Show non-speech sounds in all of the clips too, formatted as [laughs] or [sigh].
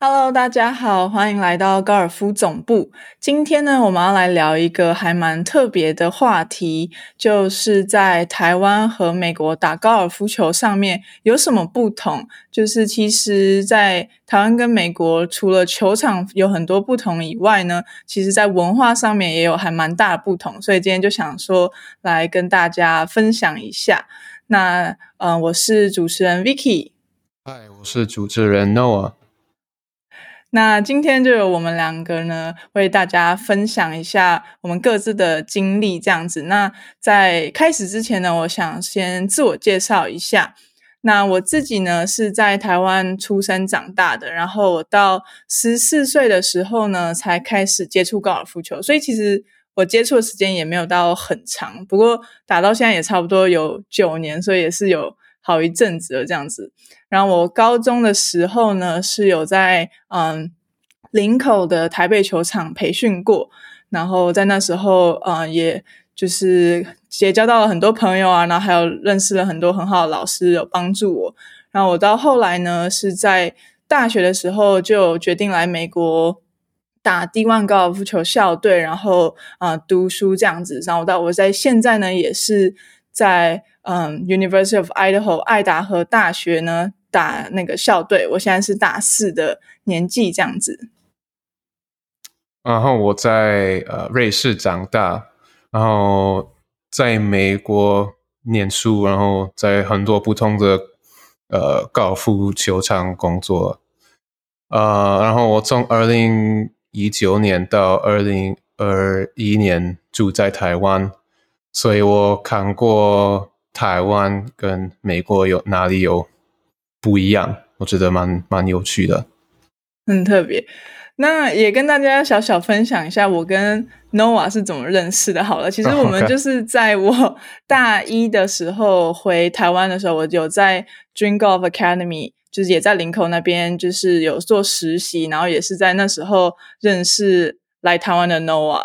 Hello，大家好，欢迎来到高尔夫总部。今天呢，我们要来聊一个还蛮特别的话题，就是在台湾和美国打高尔夫球上面有什么不同？就是其实，在台湾跟美国，除了球场有很多不同以外呢，其实在文化上面也有还蛮大的不同。所以今天就想说，来跟大家分享一下。那，嗯，我是主持人 Vicky，嗨，我是主持人 Noah。那今天就由我们两个呢，为大家分享一下我们各自的经历，这样子。那在开始之前呢，我想先自我介绍一下。那我自己呢是在台湾出生长大的，然后我到十四岁的时候呢，才开始接触高尔夫球，所以其实我接触的时间也没有到很长，不过打到现在也差不多有九年，所以也是有。好一阵子了，这样子。然后我高中的时候呢，是有在嗯林口的台北球场培训过。然后在那时候，嗯，也就是结交到了很多朋友啊，然后还有认识了很多很好的老师，有帮助我。然后我到后来呢，是在大学的时候就决定来美国打 D1 高尔夫球校队，然后啊读书这样子。然后到我在现在呢，也是在。嗯，University of Idaho 爱达荷大学呢打那个校队，我现在是大四的年纪这样子。然后我在呃瑞士长大，然后在美国念书，然后在很多不同的呃高尔夫球场工作。呃，然后我从二零一九年到二零二一年住在台湾，所以我看过。台湾跟美国有哪里有不一样？我觉得蛮蛮有趣的，很特别。那也跟大家小小分享一下，我跟 Nova 是怎么认识的。好了，其实我们就是在我大一的时候回台湾的时候，我有在 Dream Golf Academy，就是也在林口那边，就是有做实习，然后也是在那时候认识来台湾的 Nova。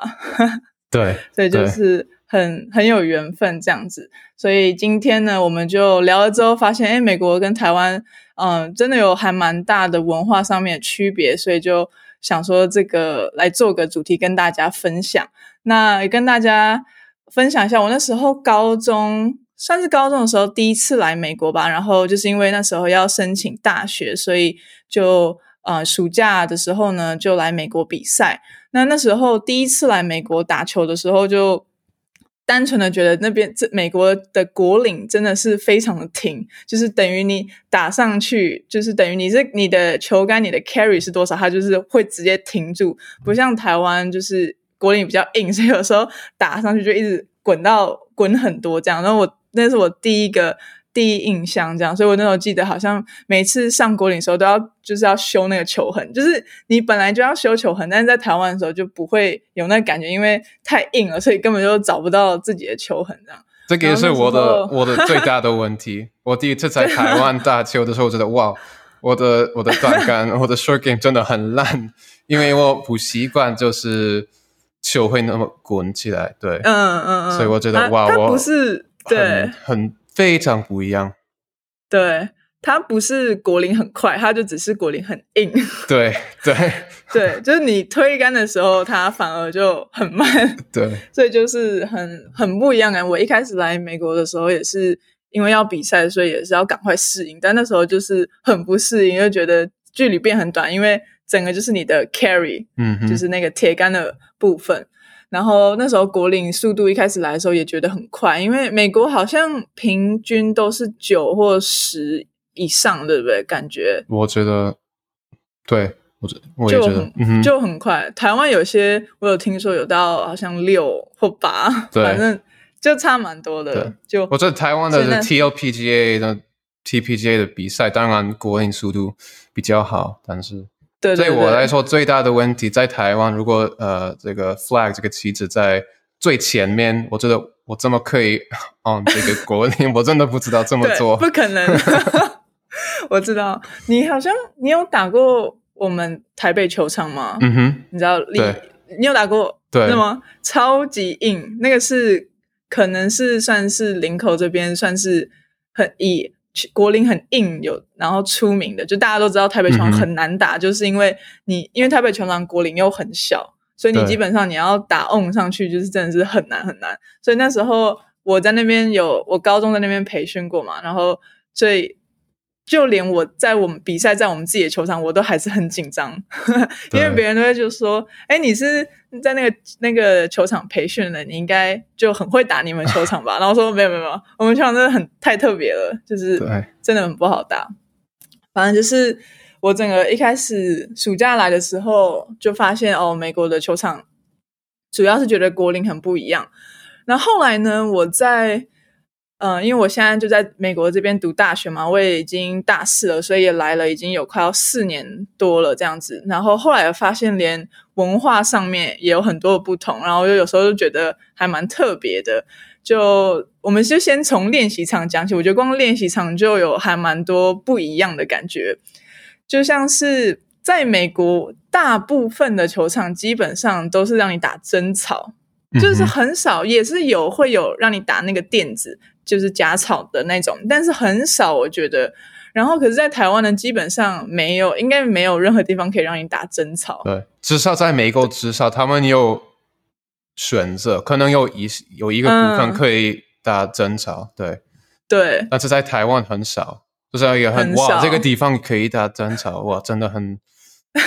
[laughs] 对，所以就是。很很有缘分这样子，所以今天呢，我们就聊了之后发现，哎，美国跟台湾，嗯，真的有还蛮大的文化上面的区别，所以就想说这个来做个主题跟大家分享。那也跟大家分享一下，我那时候高中算是高中的时候第一次来美国吧，然后就是因为那时候要申请大学，所以就呃暑假的时候呢就来美国比赛。那那时候第一次来美国打球的时候就。单纯的觉得那边这美国的国岭真的是非常的挺，就是等于你打上去，就是等于你是你的球杆，你的 carry 是多少，它就是会直接停住，不像台湾就是国岭比较硬，[laughs] 所以有时候打上去就一直滚到滚很多这样。然后我那是我第一个。第一印象这样，所以我那时候记得，好像每次上国岭的时候都要就是要修那个球痕，就是你本来就要修球痕，但是在台湾的时候就不会有那感觉，因为太硬了，所以根本就找不到自己的球痕这样。这个也是我的我的最大的问题。我第一次在台湾打球的时候，觉得哇，我的我的短杆，我的 short game 真的很烂，因为我不习惯就是球会那么滚起来。对，嗯嗯嗯，所以我觉得哇，我不是对很。非常不一样，对，它不是果林很快，它就只是果林很硬。[laughs] 对对对，就是你推杆的时候，它反而就很慢。对，[laughs] 所以就是很很不一样啊！我一开始来美国的时候，也是因为要比赛，所以也是要赶快适应，但那时候就是很不适应，就觉得距离变很短，因为整个就是你的 carry，嗯，就是那个铁杆的部分。然后那时候国领速度一开始来的时候也觉得很快，因为美国好像平均都是九或十以上，对不对？感觉我觉得，对我觉我也觉得就很快。台湾有些我有听说有到好像六或八，反正就差蛮多的。就我觉得台湾的 TLPGA 的 TPGA 的比赛，当然国领速度比较好，但是。对我来说，最大的问题在台湾。如果呃，这个 flag 这个旗子在最前面，我觉得我怎么可以 [laughs] 哦？这个国令，我真的不知道这么做，不可能。[laughs] 我知道你好像你有打过我们台北球场吗？嗯哼，你知道？对，你有打过？对吗？超级硬，那个是可能是算是林口这边算是很以。国林很硬，有然后出名的，就大家都知道台北球场很难打，就是因为你因为台北球场国林又很小，所以你基本上你要打 on 上去，就是真的是很难很难。所以那时候我在那边有我高中在那边培训过嘛，然后所以。就连我在我们比赛，在我们自己的球场，我都还是很紧张，[laughs] 因为别人都会就说：“哎，你是在那个那个球场培训的，你应该就很会打你们球场吧？”然后说：“没有没有没有，我们球场真的很太特别了，就是真的很不好打。反正就是我整个一开始暑假来的时候，就发现哦，美国的球场主要是觉得国林很不一样。然后后来呢，我在。嗯，因为我现在就在美国这边读大学嘛，我也已经大四了，所以也来了已经有快要四年多了这样子。然后后来发现，连文化上面也有很多的不同，然后又有时候就觉得还蛮特别的。就我们就先从练习场讲起，我觉得光练习场就有还蛮多不一样的感觉。就像是在美国，大部分的球场基本上都是让你打真草，就是很少，也是有会有让你打那个垫子。就是假草的那种，但是很少，我觉得。然后，可是，在台湾呢，基本上没有，应该没有任何地方可以让你打真草。对，至少在美国，至少他们有选择，可能有一有一个部分可以打真草。对，对。但是在台湾很少，就是一个很哇，这个地方可以打真草，哇，真的很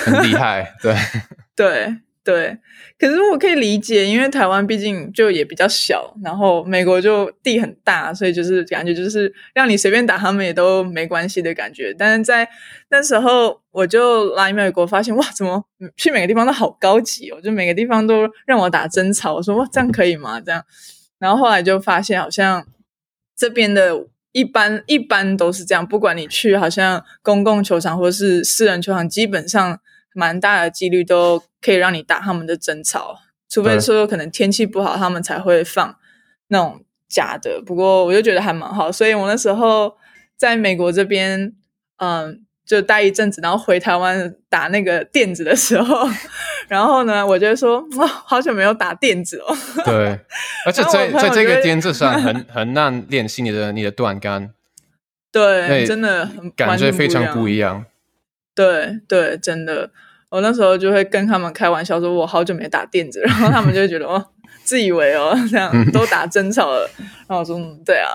很厉害。对，[laughs] 对。对，可是我可以理解，因为台湾毕竟就也比较小，然后美国就地很大，所以就是感觉就是让你随便打他们也都没关系的感觉。但是在那时候，我就来美国发现，哇，怎么去每个地方都好高级哦，就每个地方都让我打真草。我说哇，这样可以吗？这样，然后后来就发现，好像这边的一般一般都是这样，不管你去好像公共球场或是私人球场，基本上。蛮大的几率都可以让你打他们的真草，除非说可能天气不好，他们才会放那种假的。不过我就觉得还蛮好，所以我那时候在美国这边，嗯，就待一阵子，然后回台湾打那个垫子的时候，[laughs] 然后呢，我就说哇，好久没有打垫子哦。对，而且 [laughs] 在在这个垫子上很 [laughs] 很难练习你的你的断杆。对，真的感觉非常不一样。对对，真的。我那时候就会跟他们开玩笑说：“我好久没打垫子。”然后他们就会觉得哦，自以为哦这样都打真草了。然后我说：“嗯，对啊，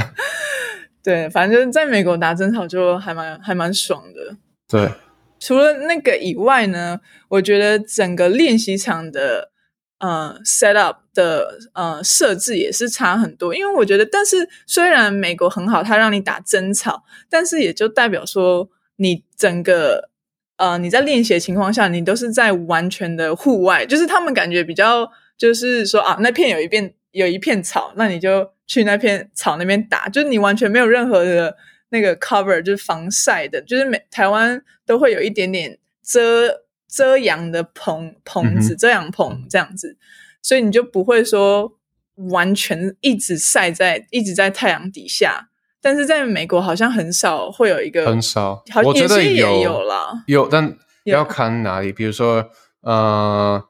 [laughs] 对，反正就是在美国打真草就还蛮还蛮爽的。”对，除了那个以外呢，我觉得整个练习场的呃 set up 的呃设置也是差很多。因为我觉得，但是虽然美国很好，它让你打真草，但是也就代表说你整个。呃，你在练习的情况下，你都是在完全的户外，就是他们感觉比较，就是说啊，那片有一片有一片草，那你就去那片草那边打，就是你完全没有任何的那个 cover，就是防晒的，就是每台湾都会有一点点遮遮阳的棚棚子，遮阳棚这样子，所以你就不会说完全一直晒在一直在太阳底下。但是在美国好像很少会有一个很少，我觉得有有了有，但要看哪里，比如说呃，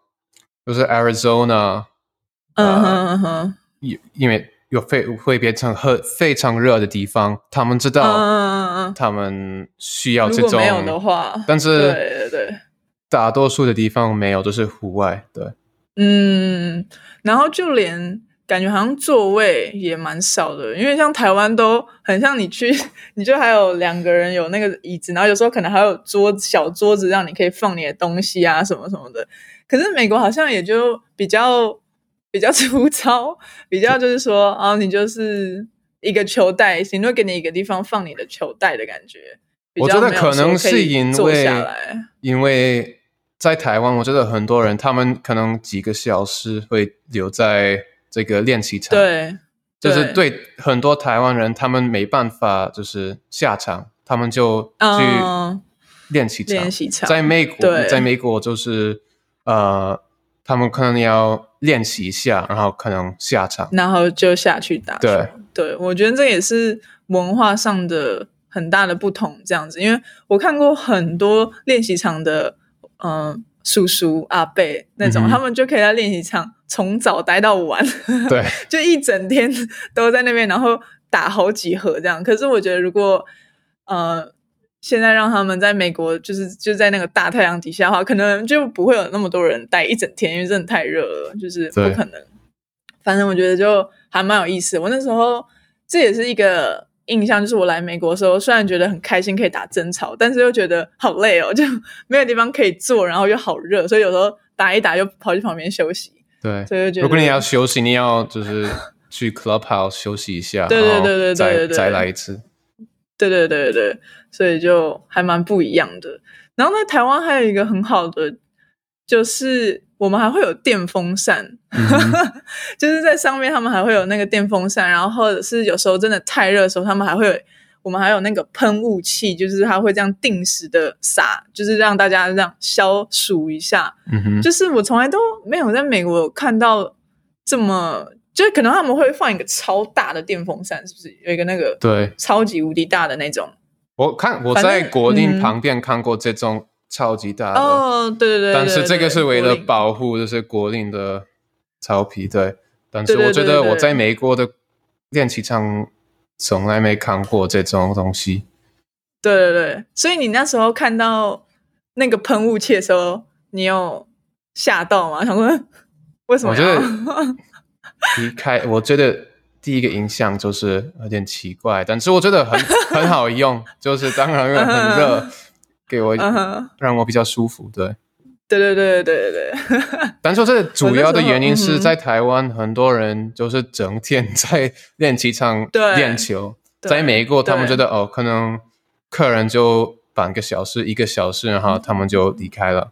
就是 Arizona，嗯哼哼，因因为有非会变成很非常热的地方，他们知道，嗯嗯嗯，他们需要这种没有的话，但是对对对，大多数的地方没有，都是户外，对，嗯，然后就连。感觉好像座位也蛮少的，因为像台湾都很像你去，[laughs] 你就还有两个人有那个椅子，然后有时候可能还有桌小桌子让你可以放你的东西啊什么什么的。可是美国好像也就比较比较 [laughs] 粗糙，比较就是说啊，你就是一个球袋，顶多给你一个地方放你的球袋的感觉。我觉得可能是因为因为在台湾，我觉得很多人他们可能几个小时会留在。这个练习场，对，就是对。很多台湾人，他们没办法就是下场，他们就去练习场。练习场。在美国，在美国就是呃，他们可能要练习一下，然后可能下场，然后就下去打。对，对我觉得这也是文化上的很大的不同，这样子，因为我看过很多练习场的，嗯。叔叔阿伯那种，他们就可以在练习场从早待到晚，对，[laughs] 就一整天都在那边，然后打好几盒这样。可是我觉得如果呃现在让他们在美国就是就在那个大太阳底下的话，可能就不会有那么多人待一整天，因为真的太热了，就是不可能。反正我觉得就还蛮有意思的。我那时候这也是一个印象，就是我来美国的时候，虽然觉得很开心可以打争吵，但是又觉得好累哦，就 [laughs] 没有地方可以坐，然后又好热，所以有时候打一打就跑去旁边休息。对，所以就觉得如果你要休息，你要就是去 clubhouse 休息一下，[laughs] 对对对对对再再来一次。对对对对对，所以就还蛮不一样的。然后在台湾还有一个很好的，就是我们还会有电风扇，嗯 [laughs] 就是在上面他们还会有那个电风扇，然后或者是有时候真的太热的时候，他们还会有我们还有那个喷雾器，就是它会这样定时的洒，就是让大家这样消暑一下。嗯哼，就是我从来都没有在美国有看到这么，就是可能他们会放一个超大的电风扇，是不是有一个那个对超级无敌大的那种？我看我在国定嗯旁边看过这种超级大的，哦，对对对，但是这个是为了保。保护就是国定的草皮，对。但是我觉得我在美国的练习场从来没看过这种东西。对对对，所以你那时候看到那个喷雾器的时候，你有吓到吗？想说 [laughs] 为什么我觉？得 [laughs] 离开，我觉得第一个印象就是有点奇怪，但是我觉得很 [laughs] 很好用，就是当然很热，给我让我比较舒服，对。对对对对对对，[laughs] 但是我觉得主要的原因是在台湾，很多人就是整天在练习场 [laughs] 对练球，在美国他们觉得哦，可能客人就半个小时、一个小时，然后他们就离开了。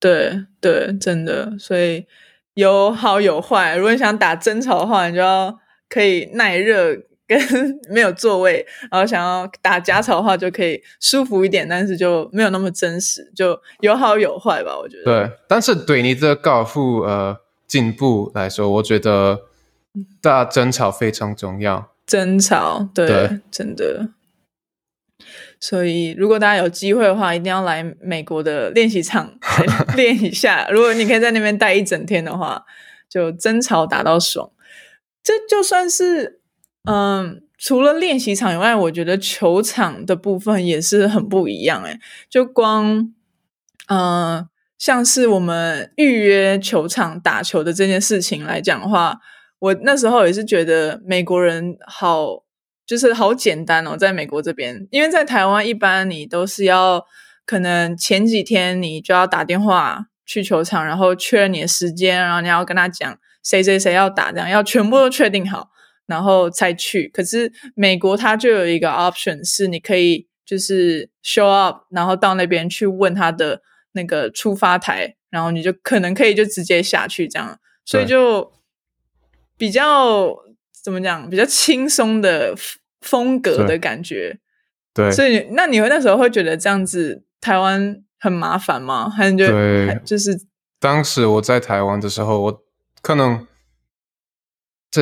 对对，真的，所以有好有坏。如果你想打争吵的话，你就要可以耐热。跟 [laughs] 没有座位，然后想要打假草的话，就可以舒服一点，但是就没有那么真实，就有好有坏吧，我觉得。对，但是对你的高尔夫呃进步来说，我觉得大争吵非常重要。争吵，对，对真的。所以，如果大家有机会的话，一定要来美国的练习场 [laughs] 来练一下。如果你可以在那边待一整天的话，就争吵打到爽。这就算是，嗯，除了练习场以外，我觉得球场的部分也是很不一样。诶，就光，嗯，像是我们预约球场打球的这件事情来讲的话，我那时候也是觉得美国人好，就是好简单哦，在美国这边，因为在台湾一般你都是要可能前几天你就要打电话去球场，然后确认你的时间，然后你要跟他讲谁谁谁要打，这样要全部都确定好，然后才去。可是美国它就有一个 option 是你可以就是 show up，然后到那边去问他的那个出发台，然后你就可能可以就直接下去这样，所以就比较怎么讲，比较轻松的风格的感觉。对，所以那你会那时候会觉得这样子台湾很麻烦吗？还是觉得就是当时我在台湾的时候，我可能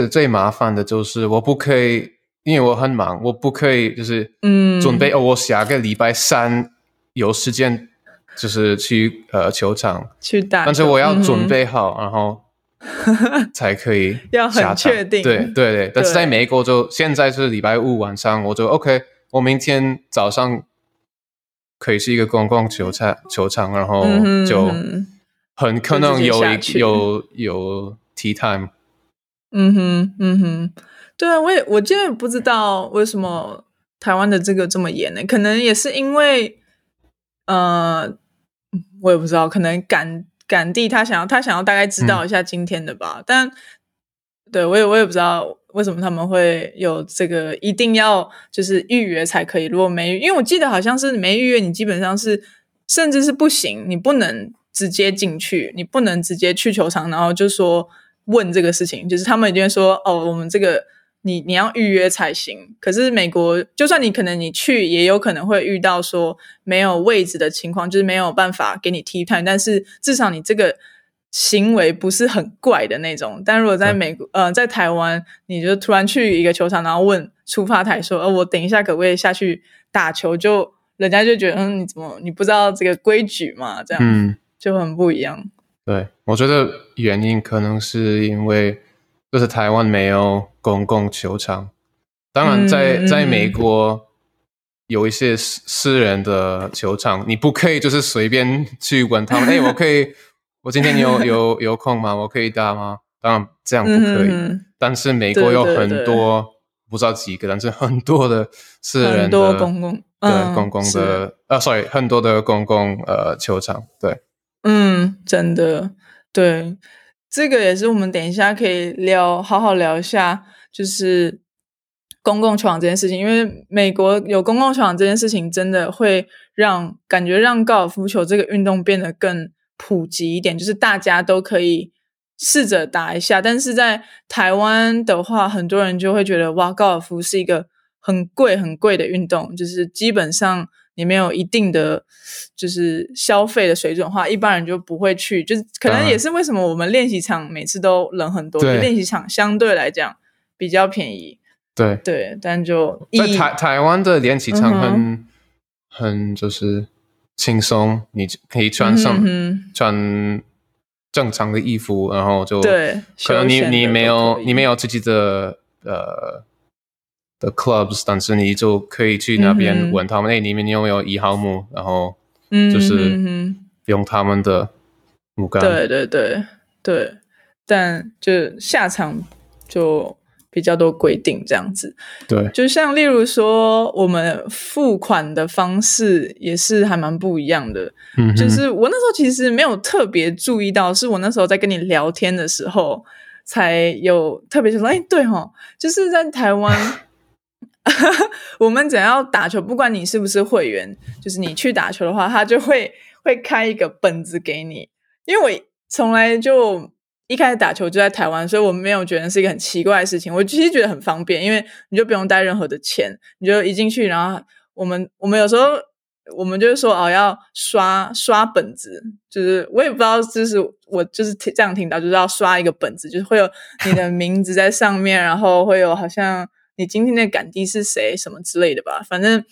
最最麻烦的就是我不可以，因为我很忙，我不可以就是嗯。准备、哦，我下个礼拜三有时间就是去呃球场，去打？但是我要准备好，然后 [laughs] 才可以要很下场确定。对对对，[laughs] 但是在美国就现在是礼拜五晚上，我就 OK，我明天早上可以是一个公共球场球场，然后就很可能有一有有 tea time，嗯哼，嗯哼，对啊，我也我真的不知道为什么台湾的这个这么严呢？可能也是因为，呃，我也不知道，可能赶赶地他想要他想要大概知道一下今天的吧，但对我也我也不知道为什么他们会有这个一定要就是预约才可以，如果没因为我记得好像是没预约，你基本上是甚至是不行，你不能直接进去，你不能直接去球场，然后就说问这个事情，就是他们一定会说哦，我们这个你你要预约才行。可是美国，就算你可能你去，也有可能会遇到说没有位置的情况，就是没有办法给你 tea time，但是至少你这个。行为不是很怪的那种，但如果在美国，呃，在台湾，你就突然去一个球场，然后问出发台说：“呃，我等一下可不可以下去打球？”就人家就觉得，嗯，你怎么你不知道这个规矩嘛？这样，嗯，就很不一样。对，我觉得原因可能是因为就是台湾没有公共球场，当然在，嗯在美国有一些私私人的球场，你不可以就是随便去问他们，[laughs] 哎，我可以，我今天有有有空吗？我可以打吗？当然这样不可以。嗯。但是美国有很多不知道几个，但是很多的私人的很多公共对、嗯公共是。的啊，sorry，很多的公共呃球场，对，嗯，真的，对，这个也是我们等一下可以聊，好好聊一下，就是公共球场这件事情。因为美国有公共球场这件事情，真的会让感觉让高尔夫球这个运动变得更普及一点，就是大家都可以试着打一下。但是在台湾的话，很多人就会觉得哇，高尔夫是一个很贵很贵的运动，就是基本上你没有一定的就是消费的水准的话，一般人就不会去。就是可能也是为什么我们练习场每次都人很多，练习场相对来讲比较便宜。对，对，但就以在台台湾的练习场嗯很、很就是轻松，你可以穿上、嗯穿正常的衣服，然后就对可能你你没有你没有自己的呃的 clubs，但是你就可以去那嗯边问他们，哎、你们有没有一号木？然后嗯就是用他们的木杆。对对对对，但就下场就比较多规定这样子。对就像例如说，我们付款的方式也是还蛮不一样的。嗯，就是我那时候其实没有特别注意到，是我那时候在跟你聊天的时候才有特别就说，哎，对哈，就是在台湾，[laughs] 我们只要打球，不管你是不是会员，就是你去打球的话，他就会 [laughs] 会开一个本子给你。因为我从来就一开始打球就在台湾，所以我没有觉得是一个很奇怪的事情。我其实觉得很方便，因为你就不用带任何的钱，你就一进去，然后我们我们有时候我们就是说哦要刷刷本子，就是我也不知道，就是我就是这样听到，就是要刷一个本子，就是会有你的名字在上面，然后会有好像你今天的感地是谁什么之类的吧，反正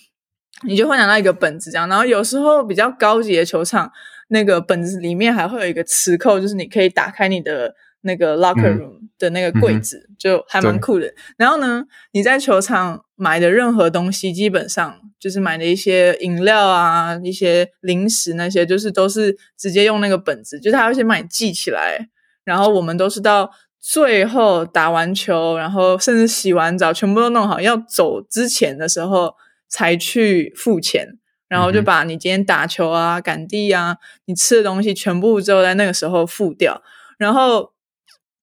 你就会拿到一个本子这样。然后有时候比较高级的球场，那个本子里面还会有一个磁扣，就是你可以打开你的那个 locker 嗯 room 的那个柜子，就还蛮酷的。然后呢，你在球场买的任何东西，基本上就是买的一些饮料啊、一些零食那些，就是都是直接用那个本子，就是他会先帮你记起来。然后我们都是到最后打完球，然后甚至洗完澡，全部都弄好，要走之前的时候才去付钱。然后就把你今天打球啊、赶地啊、你吃的东西全部只有在那个时候付掉。然后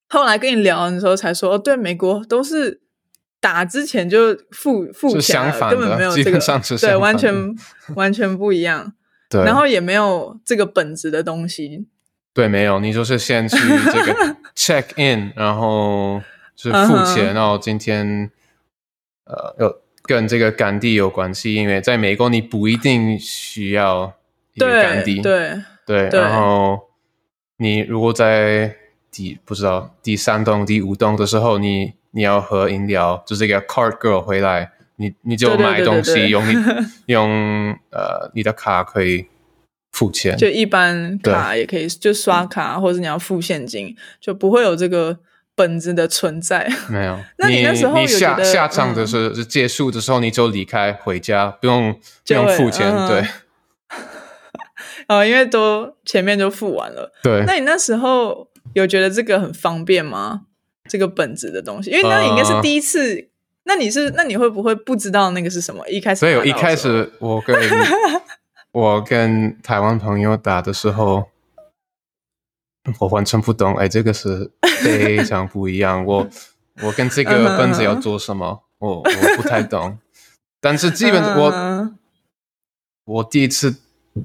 后来跟你聊的时候才说，哦，对，美国都是打之前就付付钱了，相反根本没有这个，上是对，完全完全不一样。[laughs] 对，然后也没有这个本质的东西，对，没有，你就是先去这个 [laughs] check in，然后是付钱，然后今天呃有跟这个赶地有关系，因为在美国你不一定需要一个赶对地，对对，对然后你如果在第不知道第三栋、第五栋的时候，你你要喝饮料，就是这个 card girl 回来，你你就买东西，用你 [laughs] 用呃你的卡可以付钱，就一般卡也可以，就刷卡或者你要付现金，就不会有这个本子的存在。没有，[laughs] 那你那时候下下场嗯的时候、是结束的时候，你就离开回家，不用不用付钱，嗯对 [laughs] 哦，因为都前面就付完了。对。那你那时候有觉得这个很方便吗？这个本子的东西，因为那你应该是呃第一次。那你是那你会不会不知道那个是什么？一开始所以我一开始我跟我跟台湾朋友打的时候，我完全不懂，哎，这个是非常不一样。[laughs] 我我跟这个本子要做什么，我我不太懂。[laughs] 但是基本我嗯我第一次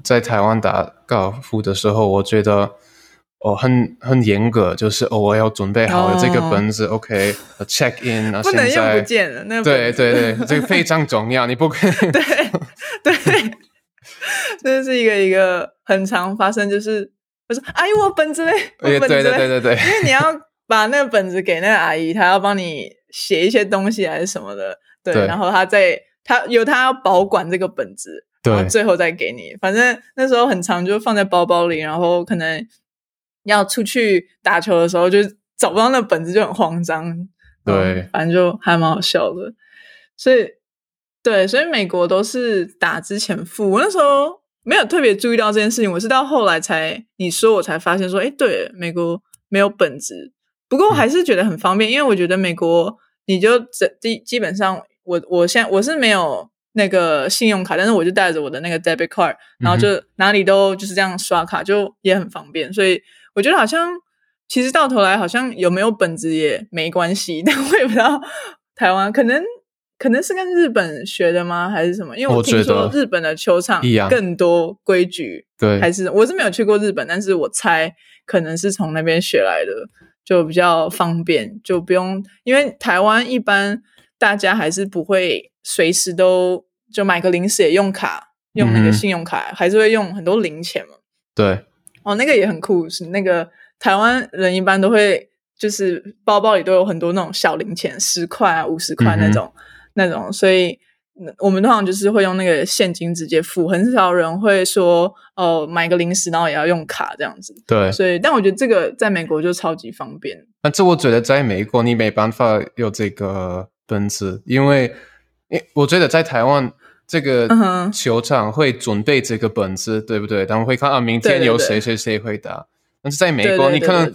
在台湾打高尔夫的时候，我觉得哦很很严格，就是哦我要准备好了这个哦本子、o k check in 啊，不能用现在不见了。那个对对对，这个 [laughs] 非常重要，你不可以对对，[laughs] 这是一个一个很常发生，就是我说阿姨我本子嘞，我对对本子嘞对对对对因为你要把那个本子给那个阿姨，她要帮你写一些东西还是什么的，对，对然后她再她由她要保管这个本子，然后对最后再给你。反正那时候很长，就放在包包里，然后可能要出去打球的时候，就找不到那本子，就很慌张。对嗯反正就还蛮好笑的。所以对，所以美国都是打之前付。我那时候没有特别注意到这件事情，我是到后来才你说我才发现说，哎，对，美国没有本子。不过我还是觉得很方便，因为我觉得美国你就这基基本上，我我现在我是没有那个信用卡，但是我就带着我的那个 debit card，然后就哪里都就是这样刷卡，就也很方便。所以我觉得好像其实到头来好像有没有本子也没关系，[laughs] 但我也不知道台湾可能可能是跟日本学的吗，还是什么？因为我听说日本的球场更多规矩，对，还是我是没有去过日本，但是我猜可能是从那边学来的。就比较方便，就不用，因为台湾一般大家还是不会随时都就买个零食也用卡，用那个信用卡，还是会用很多零钱嘛。对，哦，那个也很酷，是那个台湾人一般都会就是包包里都有很多那种小零钱，十块啊、五十块那种那种，所以。我们通常就是会用那个现金直接付，很少人会说哦买个零食然后也要用卡这样子。对，所以但我觉得这个在美国就超级方便。但这我觉得在美国你没办法有这个本子，因为，我觉得在台湾这个球场会准备这个本子，对不对？他们会看啊，明天有谁谁谁会打。但是在美国，你可能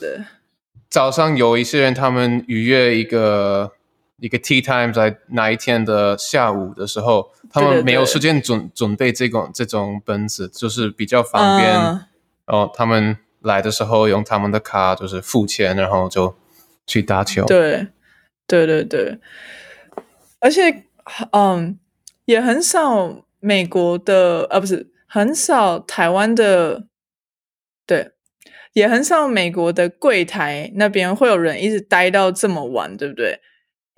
早上有一些人他们预约一个。一个 tea time 在哪一天的下午的时候，他们没有时间准准备这种这种本子，就是比较方便。然后他们来的时候用他们的卡，就是付钱，然后就去打球。对，对对对。而且，嗯，也很少美国的，啊，不是很少台湾的，对，也很少美国的柜台那边会有人一直待到这么晚，对不对？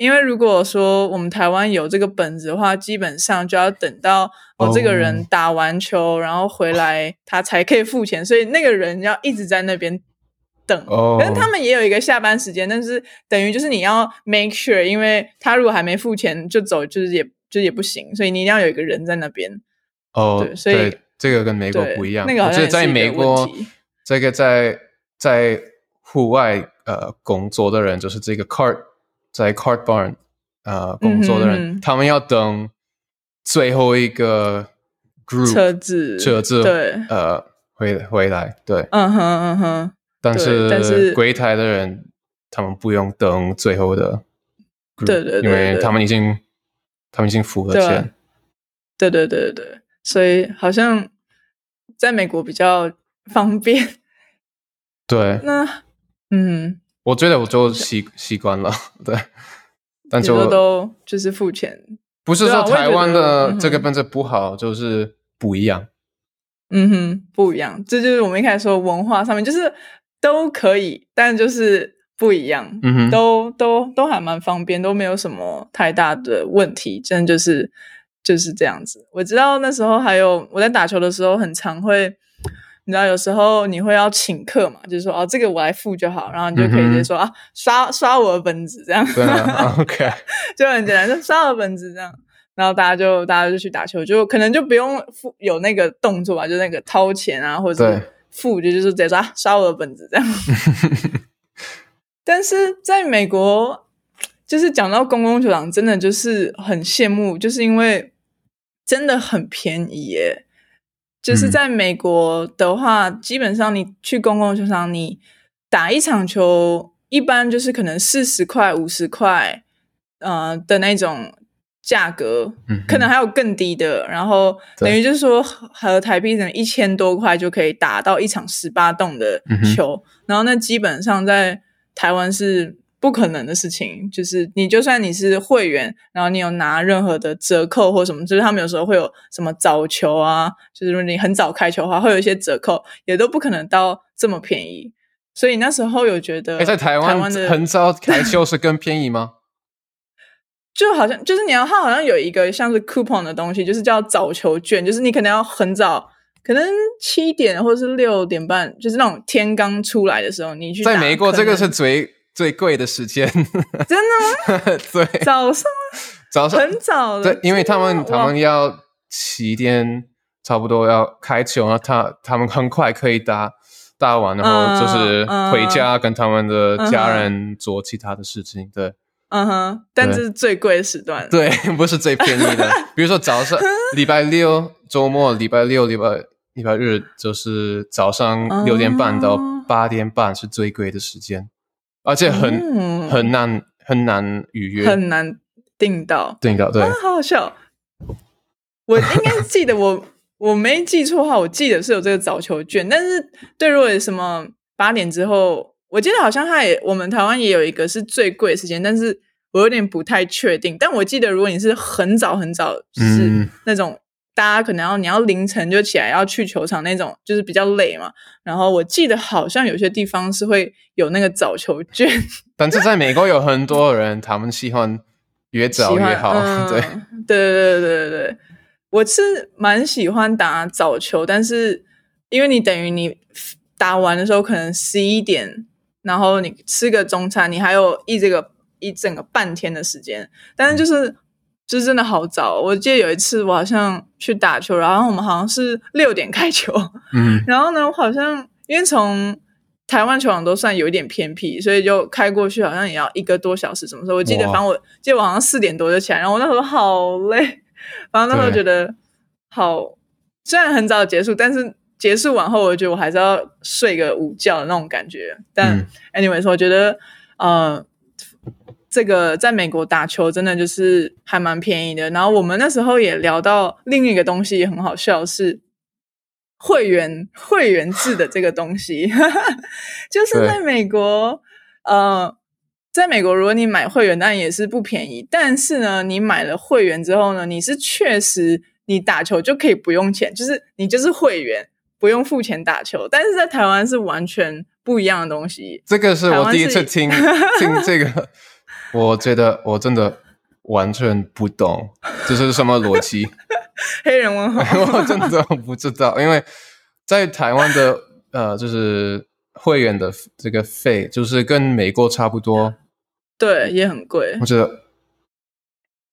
因为如果说我们台湾有这个本子的话，基本上就要等到我这个人打完球，然后回来他才可以付钱，所以那个人要一直在那边等。可是他们也有一个下班时间，但是等于就是你要 make sure，因为他如果还没付钱就走，就是也就也不行，所以你一定要有一个人在那边。哦，对，所以这个跟美国不一样。那个在美国，这个在在户外呃工作的人就是这个 cart。在 Card Barn 呃工作的人，他们要等最后一个 group 车子车子对。呃回回来对。嗯哼嗯哼，但是但是柜台的人他们不用等最后的 group 对对对，因为他们已经他们已经付了钱，对对对对对，所以好像在美国比较方便，对。那嗯。我觉得我就习习惯了，[laughs] 对，但就都就是付钱，不是说台湾的这个本子不好，就是不一样。嗯哼，不一样，这就是我们一开始说文化上面就是都可以，但就是不一样。嗯哼，都都都还蛮方便，都没有什么太大的问题，真的就是就是这样子。我知道那时候还有我在打球的时候，很常会。你知道有时候你会要请客嘛？就是说哦，这个我来付就好，然后你就可以直接说啊，刷刷我的本子这样。[laughs] 对，OK，就很简单，就刷我的本子这样，然后大家就大家就去打球，就可能就不用付有那个动作吧，就那个掏钱啊，或者付就就是直接刷刷我的本子这样。[laughs] 但是在美国，就是讲到公共球场，真的就是很羡慕，就是因为真的很便宜耶。就是在美国的话，基本上你去公共球场，你打一场球，一般就是可能四十块、五十块，呃的那种价格，可能还有更低的。然后等于就是说，和台币等一千多块就可以打到一场十八洞的球。然后那基本上在台湾是。不可能的事情，就是你就算你是会员，然后你有拿任何的折扣或什么，就是他们有时候会有什么早球啊，就是如果你很早开球的话，会有一些折扣，也都不可能到这么便宜。所以那时候有觉得，在台湾的很早开球是更便宜吗？[laughs] 就好像就是你要，它好像有一个像是 coupon 的东西，就是叫早球券，就是你可能要很早，可能七点或者是六点半，就是那种天刚出来的时候，你去。在美国，这个是最。最贵的时间，[laughs] 真的吗？对，早上，早上？很早对，因为他们他们要七点差不多要开球，然后他他们很快可以打打完，然后就是回家跟他们的家人做其他的事情。对，嗯哼，但这是最贵的时段。对，[laughs] 不是最便宜的。[laughs] 比如说早上礼拜六周末，礼拜六礼拜礼拜日就是早上六点半到八点半是最贵的时间，而且很很难很难预约，很难订到订到。对，好好笑。我应该记得我 [laughs] 我没记错的话，我记得是有这个早球券，但是对，如果什么八点之后。我记得好像他也，我们台湾也有一个是最贵时间，但是我有点不太确定。但我记得，如果你是很早很早，就是那种大家可能要你要凌晨就起来要去球场那种，就是比较累嘛。然后我记得好像有些地方是会有那个早球券。但是在美国有很多人，他们喜欢越早越好。[laughs] 对，对对对对对，我是蛮喜欢打早球，但是因为你等于你打完的时候可能十一点。然后你吃个中餐，你还有一这个一整个半天的时间，但是就是就是真的好早。我记得有一次我好像去打球，然后我们好像是六点开球，嗯，[laughs] 然后呢，我好像因为从台湾球场都算有一点偏僻，所以就开过去好像也要一个多小时。什么时候？我记得反正我记得我好像四点多就起来，然后我那时候好累，[laughs] 反正那时候觉得好，虽然很早结束，但是。结束完后，我觉得我还是要睡个午觉的那种感觉。但 anyway，我觉得呃，这个在美国打球真的就是还蛮便宜的。然后我们那时候也聊到另一个东西，也很好笑，是会员会员制的这个东西，[laughs] 就是在美国，呃，在美国如果你买会员，当然也是不便宜。但是呢，你买了会员之后呢，你是确实你打球就可以不用钱，就是你就是会员。不用付钱打球，但是在台湾是完全不一样的东西。这个是我第一次听 [laughs] 听这个，我觉得我真的完全不懂这是什么逻辑。[laughs] 黑人文化，[laughs] 我真的不知道，因为在台湾的呃，就是会员的这个费，就是跟美国差不多，对，也很贵。我觉得，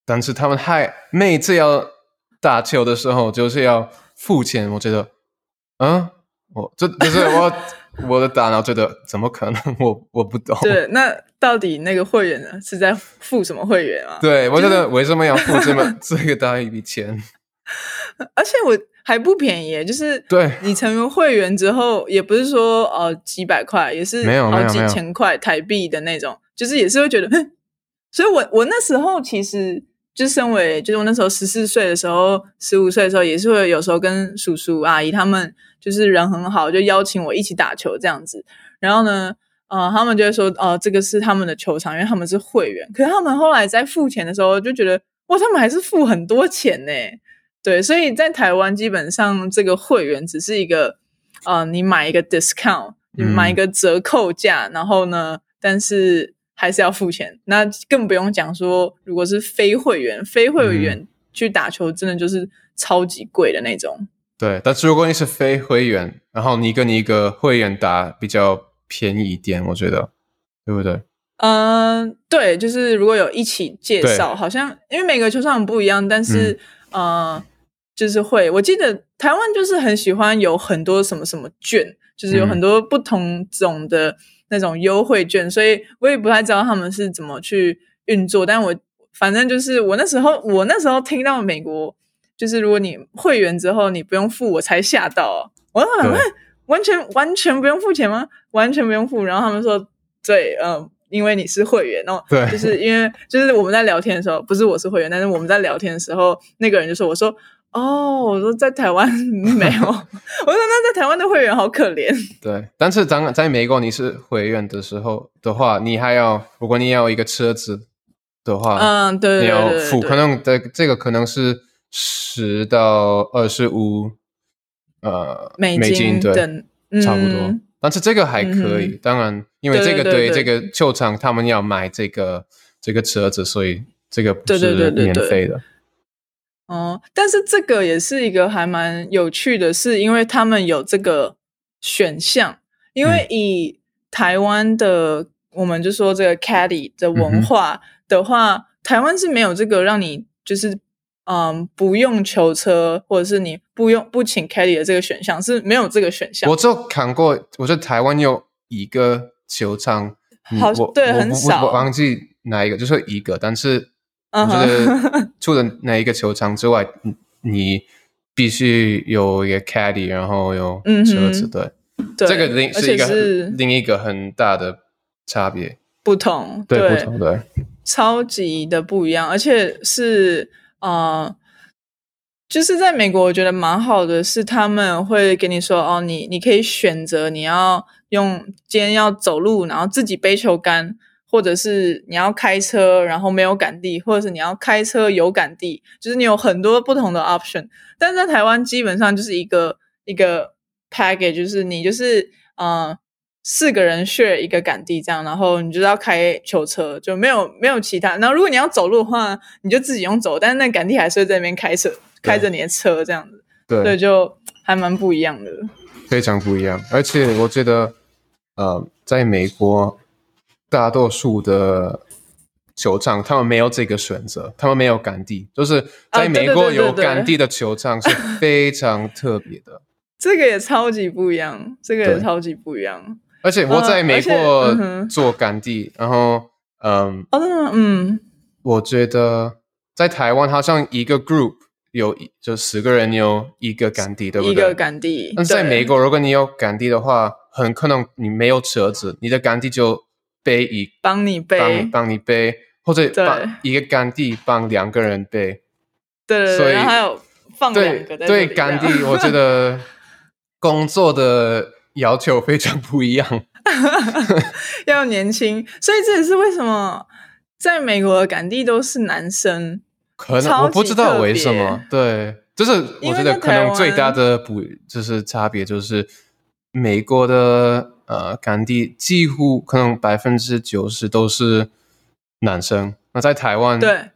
但是他们还每次要打球的时候就是要付钱，我觉得。嗯，我这就是我我的大脑觉得怎么可能？我我不懂。对，那到底那个会员呢？是在付什么会员啊？对，我觉得为什么要付这么这个大一笔钱？[laughs] 而且我还不便宜，就是对你成为会员之后，也不是说呃几百块，也是没有好几千块台币的那种，就是也是会觉得，所以我我那时候其实。就身为，就是我那时候十四岁的时候，十五岁的时候，也是会有时候跟叔叔阿姨他们，就是人很好，就邀请我一起打球这样子。然后呢，呃，他们就会说，哦，这个是他们的球场，因为他们是会员。可是他们后来在付钱的时候，就觉得，哇，他们还是付很多钱呢。对，所以在台湾基本上这个会员只是一个，呃，你买一个 discount，你买一个折扣价，然后呢，但是。还是要付钱，那更不用讲说，如果是非会员，非会员去打球，真的就是超级贵的那种。对，但是如果你是非会员，然后你跟一个会员打，比较便宜一点，我觉得，对不对？嗯，对，就是如果有一起介绍，好像因为每个球场不一样，但是呃，就是会，我记得台湾就是很喜欢有很多什么什么券，就是有很多不同种的。那种优惠券，所以我也不太知道他们是怎么去运作。但我反正就是我那时候，我那时候听到美国，就是如果你会员之后你不用付，我才吓到。我说完完全完全不用付钱吗？完全不用付。然后他们说，对，嗯，因为你是会员哦，对，就是因为就是我们在聊天的时候，不是我是会员，但是我们在聊天的时候，那个人就说，我说。哦，我说在台湾 [laughs] 没有，我说那在台湾的会员好可怜。[laughs] 对，但是当在美国你是会员的时候的话，你还要如果你要一个车子的话，嗯，对，你要付，可能的这个可能是十到二十五呃美金，对，差不多。但是这个还可以，当然因为这个对这个球场他们要买这个这个车子，所以这个不是免费的。哦，但是这个也是一个还蛮有趣的，是因为他们有这个选项。因为以台湾的，我们就说这个 caddy 的文化的话，台湾是没有这个让你就是嗯不用球车，或者是你不用不请 caddy 的这个选项是没有这个选项。我就看过，我觉得台湾有一个球场，好对，很少，忘记哪一个，就是一个，但是我嗯觉哼得除了那一个球场之外，你你必须有一个 caddy，然后有车子，对，对，这个另是一个是另一个很大的差别，不同，对，不同，对，超级的不一样，而且是呃，就是在美国，我觉得蛮好的，是他们会跟你说哦，你你可以选择你要用今天要走路，然后自己背球杆，或者是你要开车，然后没有赶地，或者是你要开车有赶地，就是你有很多不同的 option。但是在台湾基本上就是一个一个 package，就是你就是呃四个人 share 一个赶地这样，然后你就是要开球车，就没有没有其他。然后如果你要走路的话，你就自己用走，但是那赶地还是会在那边开车，开着你的车这样子，对，对，就还蛮不一样的。非常不一样。而且我觉得，呃，在美国，大多数的球场他们没有这个选择，他们没有杆地，就是在美国有杆地的球场是非常特别的。这个也超级不一样，这个也超级不一样。[laughs] 而且我在美国做杆地，然后，嗯，哦，真的？嗯，我觉得在台湾好像一个 group 有一就十个人有一个杆地，对不对？一个杆地，但是在美国，如果你有杆地的话，很可能你没有车子，你的杆地就背一帮你背，帮帮你背，或者对帮一个杆地帮两个人背。对对对，所以还有放两对个对，里杆这样地我觉得工作的要求非常不一样。[laughs] 要年轻，所以这也是为什么在美国的杆地都是男生。可能我不知道为什么，对，就是我觉得可能最大的不就是差别就是美国的呃杆地几乎可能百分之九十都是男生，那在台湾对，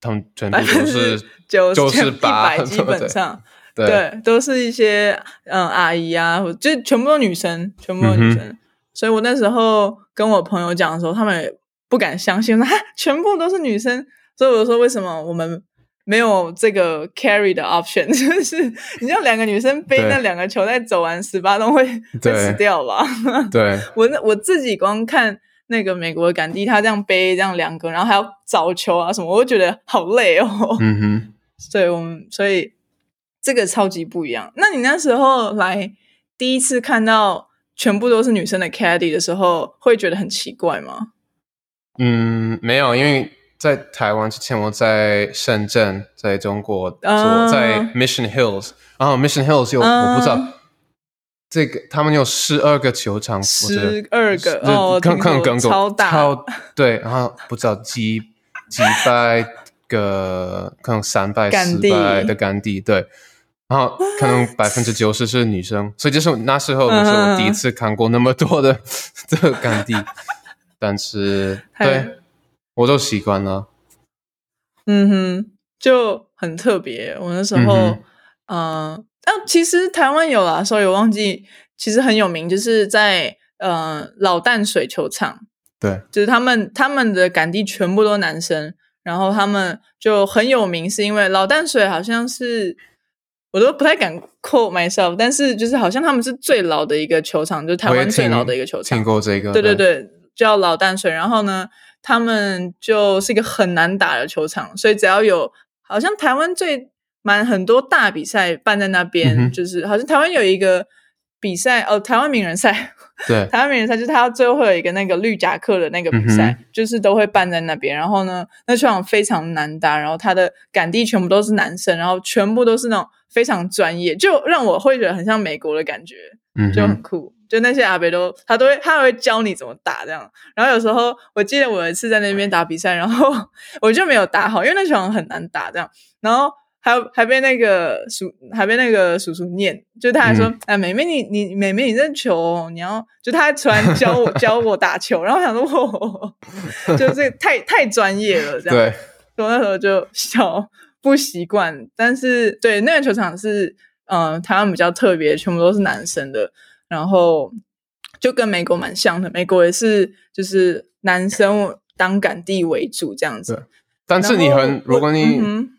他们全部都是之九98一百 [laughs] 基本上对对，都是一些嗯阿姨啊，或就全部都女生，全部都女嗯生。所以我那时候跟我朋友讲的时候，他们也不敢相信，说哈全部都是女生。所以我就说为什么我们没有这个 carry 的 option？[laughs] 就是你要两个女生背那两个球，在走完十八洞会会死掉吧？对 [laughs] 我那我自己光看那个美国的杆地，他这样背这样两个，然后还要找球啊什么，我就觉得好累哦。嗯哼。[laughs] 所以，我们所以这个超级不一样。那你那时候来第一次看到全部都是女生的 caddy 的时候，会觉得很奇怪吗？嗯，没有，因为在台湾之前，我在深圳，在中国在 Mission Hills，然后 Mission Hills 有、啊。我不知道这个，他们有十二个球场，十二个就哦，可能更多，超大，超对，然后不知道几几百个，可能三百、四百的杆地，对。然后可能百分之九十是女生，所以就是那时候嗯是我第一次看过那么多的 [laughs] 这个杆地，但是对我都习惯了。嗯哼，就很特别。我那时候，嗯但其实台湾有啦，所以我忘记，其实很有名，就是在呃老淡水球场，对，就是他们他们的杆地全部都男生，然后他们就很有名，是因为老淡水好像是我都不太敢 call myself，但是就是好像他们是最老的一个球场，就是台湾最老的一个球场听。过这个，对对对，叫老淡水。然后呢，他们就是一个很难打的球场，所以只要有好像台湾最蛮很多大比赛办在那边，嗯就是好像台湾有一个比赛哦，台湾名人赛。对 [laughs] 台湾名人赛就是他最后会有一个那个绿夹克的那个比赛，嗯就是都会办在那边。然后呢，那球场非常难打，然后他的杆地全部都是男生，然后全部都是那种非常专业，就让我会觉得很像美国的感觉。嗯就很，酷。就那些阿伯都，他都会，他还会教你怎么打这样。然后有时候我记得我有一次在那边打比赛，然后 [laughs] 我就没有打好，因为那球场很难打这样。然后还有还被那个叔，还被那个叔叔念，就他还说：“嗯哎、妹妹你你妹妹你这球哦，你要就他还突然教我 [laughs] 教我打球，然后我想说，哦，就这个太太专业了这样。对，我那时候就小不习惯，但是对那个球场是嗯、呃台湾比较特别，全部都是男生的，然后就跟美国蛮像的，美国也是就是男生当杆地为主这样子。但是你很，如果你嗯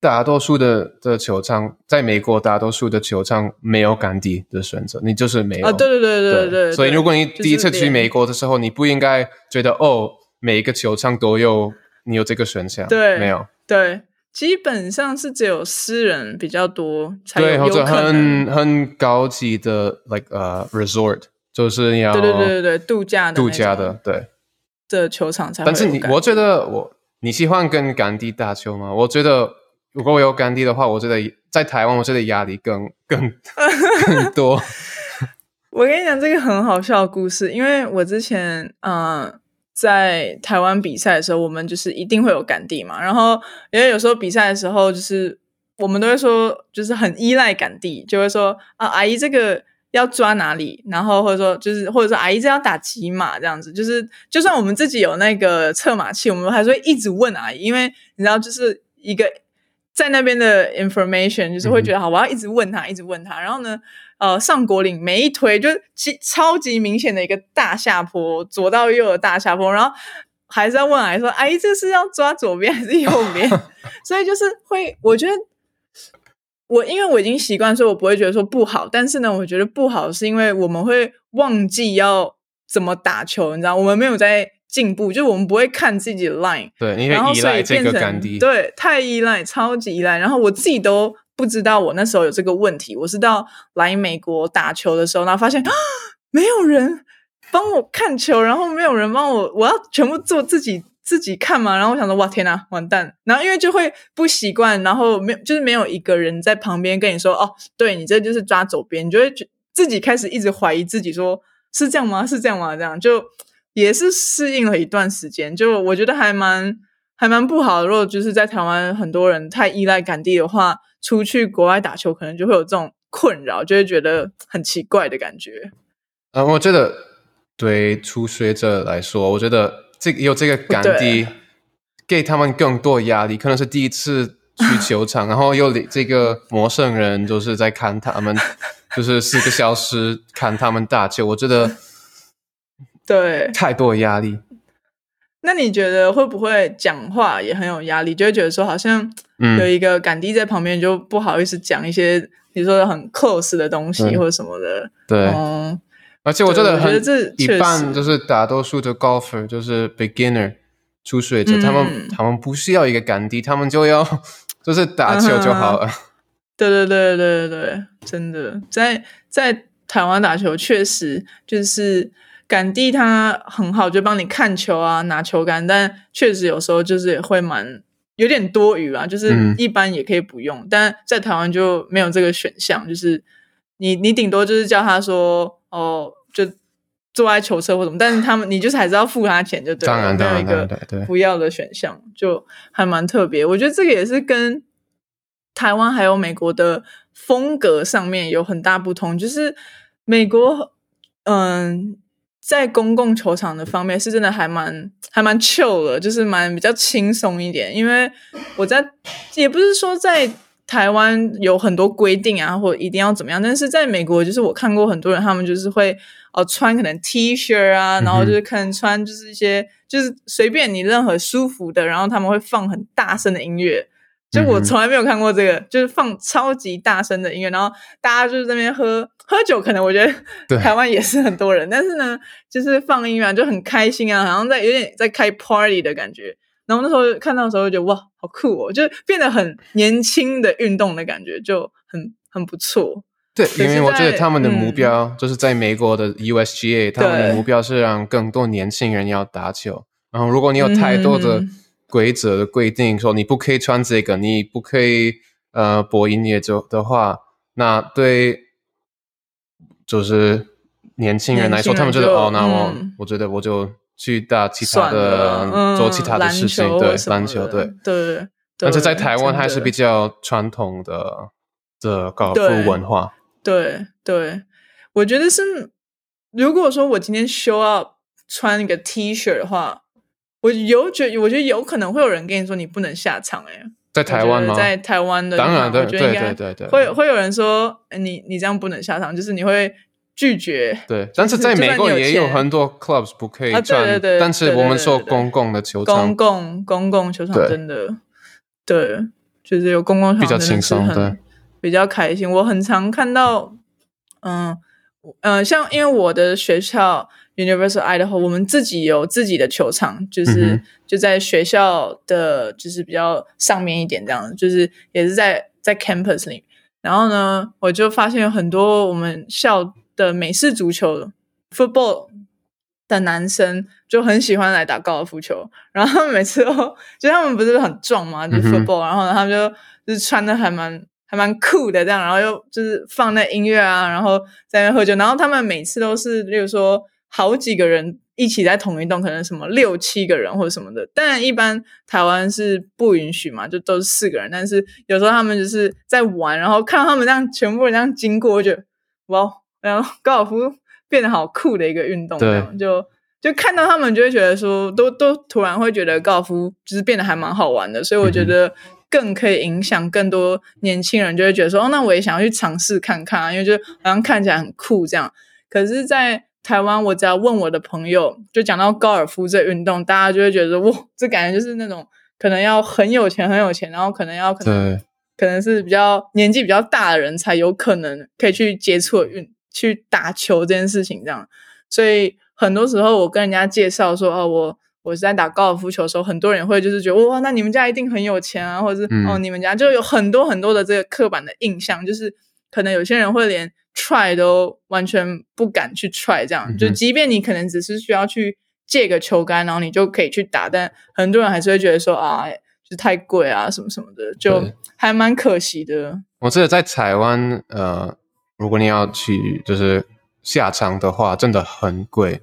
大多数的的球场，在美国大多数的球场没有杆地的选择，你就是没有。啊，对对对对对对，所以如果你第一次去美国的时候，你不应该觉得哦，每一个球场都有你有这个选项，对没有？对，基本上是只有私人比较多才有对，或者很很高级的，like 呃、resort，就是要对对对对对度假的度假的，对。的球场才会但是你，我觉得我你喜欢跟甘地打球吗？我觉得如果我有甘地的话，我觉得在台湾，我觉得压力更更 [laughs] 更多。[laughs] 我跟你讲这个很好笑的故事，因为我之前嗯、呃在台湾比赛的时候，我们就是一定会有赶地嘛，然后因为有时候比赛的时候，就是我们都会说，就是很依赖赶地，就会说啊，阿姨这个要抓哪里，然后或者说就是或者说阿姨这要打几码？这样子，就是就算我们自己有那个测码器，我们还是会一直问阿姨，因为你知道，就是一个在那边的 information，就是会觉得好，我要一直问他，一直问他，然后呢。呃，上果岭每一推就是极超级明显的一个大下坡，左到右的大下坡，然后还是要问阿姨说：“阿姨，这是要抓左边还是右边？” [laughs] 所以就是会，我觉得我因为我已经习惯，所以我不会觉得说不好。但是呢，我觉得不好是因为我们会忘记要怎么打球，你知道，我们没有在进步，就是我们不会看自己的 line，对，你然后所以会依赖这变成对，太依赖，超级依赖。然后我自己都不知道我那时候有这个问题，我是到来美国打球的时候，然后发现啊，[gasps] 没有人帮我看球，然后没有人帮我，我要全部做自己自己看嘛。然后我想说，哇，天哪，完蛋！然后因为就会不习惯，然后没有就是没有一个人在旁边跟你说，哦，对你这就是抓左边，你就会觉自己开始一直怀疑自己说，是这样吗？是这样吗？这样就也是适应了一段时间，就我觉得还蛮还蛮不好的。如果就是在台湾很多人太依赖赶地的话，出去国外打球可能就会有这种困扰，就会觉得很奇怪的感觉。嗯，我觉得对初学者来说，我觉得这有这个感地，给他们更多压力，可能是第一次去球场，[laughs] 然后又这个陌生人就是在看他们，[laughs] 就是四个小时看他们打球，我觉得 [laughs] 对，太多压力。那你觉得会不会讲话也很有压力？就会觉得说好像嗯有一个赶地在旁边，就不好意思讲一些你说的很 close 的东西或者什么的。对，嗯，而且我觉得很这一半，就是大多数的 golfer 就是 beginner 初学者，他们嗯他们不需要一个杆地，他们就要 [laughs] 就是打球就好了。[laughs] 对对对对对对，真的在在台湾打球确实就是赶地他很好，就帮你看球啊，拿球杆，但确实有时候就是也会蛮有点多余啊，就是嗯一般也可以不用，但在台湾就没有这个选项，就是你你顶多就是叫他说哦，就坐在球车或什么，但是他们你就是还是要付他钱就对了，当然，当然，没有一个当然，对对。不要的选项，就还蛮特别。我觉得这个也是跟台湾还有美国的风格上面有很大不同。就是美国，嗯，在公共球场的方面是真的还蛮还蛮 chill 的，就是蛮比较轻松一点。因为我在也不是说在台湾有很多规定啊，或者一定要怎么样，但是在美国，就是我看过很多人，他们就是会哦穿可能 T 恤啊，然后就是可能穿就是一些就是随便你任何舒服的，然后他们会放很大声的音乐。就我从来没有看过这个，就是放超级大声的音乐，然后大家就是在那边喝喝酒，可能我觉得 [laughs] 对台湾也是很多人，但是呢，就是放音乐啊就很开心啊，好像在有点在开 party 的感觉。然后那时候看到的时候就觉得哇，好酷哦，就变得很年轻的运动的感觉，就很很不错。对，因为我觉得他们的目嗯标就是在美国的 USGA，他们的目标是让更多年轻人要打球。然后，如果你有太多的嗯规则的规定，说你不可以穿这个，你不可以呃播音乐就的话，那对就是年轻人来说，他们觉得哦，那我、嗯我觉得我就去打其他的，嗯，做其他的事情，对篮球，的对。对对。但是在台湾还是比较传统的的高尔夫文化。对对，我觉得是，如果说我今天 show up 穿一个 T 恤的话，我有觉我觉得有可能会有人跟你说你不能下场、欸，哎，在台湾吗？在台湾的，当然，对对对对对，会会有人说，呃你你这样不能下场，就是你会拒绝。对。但是在美国也有很多 clubs 不可以啊对穿，对对但是我们说公共的球场公共公共球场真的对，就是有公共比较场真的是轻松对很比较开心。我很常看到，嗯，呃，像因为我的学校 University Idaho，我们自己有自己的球场，就是、嗯就在学校的，就是比较上面一点这样，就是也是在在 campus 里。然后呢，我就发现有很多我们校的美式足球 football 的男生就很喜欢来打高尔夫球，然后他们每次都就他们不是很壮嘛，就是 football，、然后呢，他们就就是穿的还蛮还蛮酷的这样，然后又就是放那音乐啊，然后在那喝酒，然后他们每次都是，例如说好几个人一起在同一栋，可能什么六七个人或者什么的。当然，一般台湾是不允许嘛，就都是四个人。但是有时候他们就是在玩，然后看到他们这样全部人这样经过，我觉得哇，然后高尔夫变得好酷的一个运动，对就。就看到他们，就会觉得说，都都突然会觉得高尔夫就是变得还蛮好玩的，所以我觉得更可以影响更多年轻人，就会觉得说，哦，那我也想要去尝试看看啊，因为就好像看起来很酷这样。可是，在台湾，我只要问我的朋友，就讲到高尔夫这运动，大家就会觉得哇，这感觉就是那种可能要很有钱很有钱，然后可能要可能对，可能是比较年纪比较大的人才有可能可以去接触运去打球这件事情，这样。所以很多时候我跟人家介绍说，哦，我我是在打高尔夫球的时候，很多人会就是觉得哇，那你们家一定很有钱啊，或者是、嗯哦，你们家就有很多很多的这个刻板的印象，就是可能有些人会连 try 都完全不敢去 try，这样、嗯就即便你可能只是需要去借个球杆，然后你就可以去打，但很多人还是会觉得说啊，就是太贵啊，什么什么的，就还蛮可惜的。我记得在台湾，呃，如果你要去就是下场的话，真的很贵。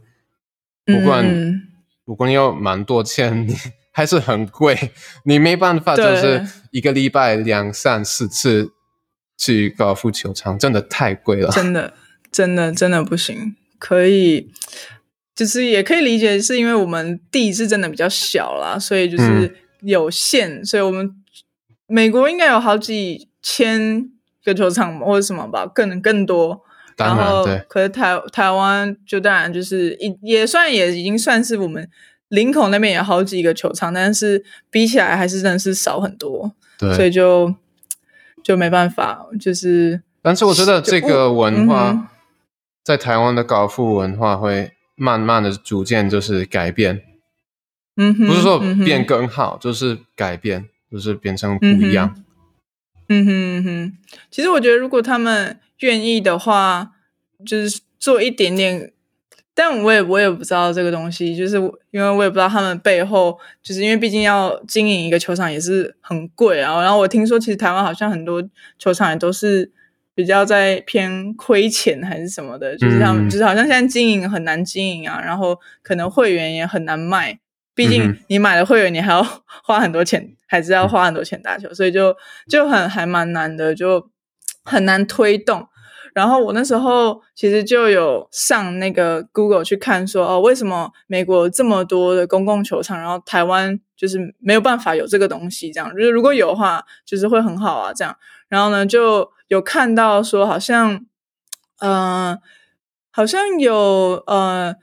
不管嗯如果你有蛮多钱，你还是很贵，你没办法，就是一个礼拜两三四次去高尔夫球场，真的太贵了。真的，真的，真的不行。可以，就是也可以理解，是因为我们地是真的比较小啦，所以就是嗯有限，所以我们美国应该有好几千个球场或者什么吧，更更多。当然，然后对，可是台台湾就当然就是也也算也已经算是我们林口那边有好几个球场，但是比起来还是真的是少很多，所。以就就没办法，就是但是我觉得这个文嗯化哼。在台湾的高富文化会慢慢的逐渐就是改变，嗯哼，不是说变更好，就是改变，就是变成不一样。嗯哼嗯哼，其实我觉得如果他们愿意的话，就是做一点点，但我也我也不知道这个东西，就是因为我也不知道他们背后，就是因为毕竟要经营一个球场也是很贵啊。然后我听说，其实台湾好像很多球场也都是比较在偏亏钱还是什么的，[laughs] 就是他们、嗯就是好像现在经营很难经营啊，然后可能会员也很难卖。毕竟你买了会员，你还要花很多钱，还是要花很多钱打球，所以就就很还蛮难的，就很难推动。然后我那时候其实就有上那个 Google 去看说，哦，为什么美国这么多的公共球场，然后台湾就是没有办法有这个东西，这样就是如果有的话，就是会很好啊，这样。然后呢，就有看到说，好像，呃，好像有呃，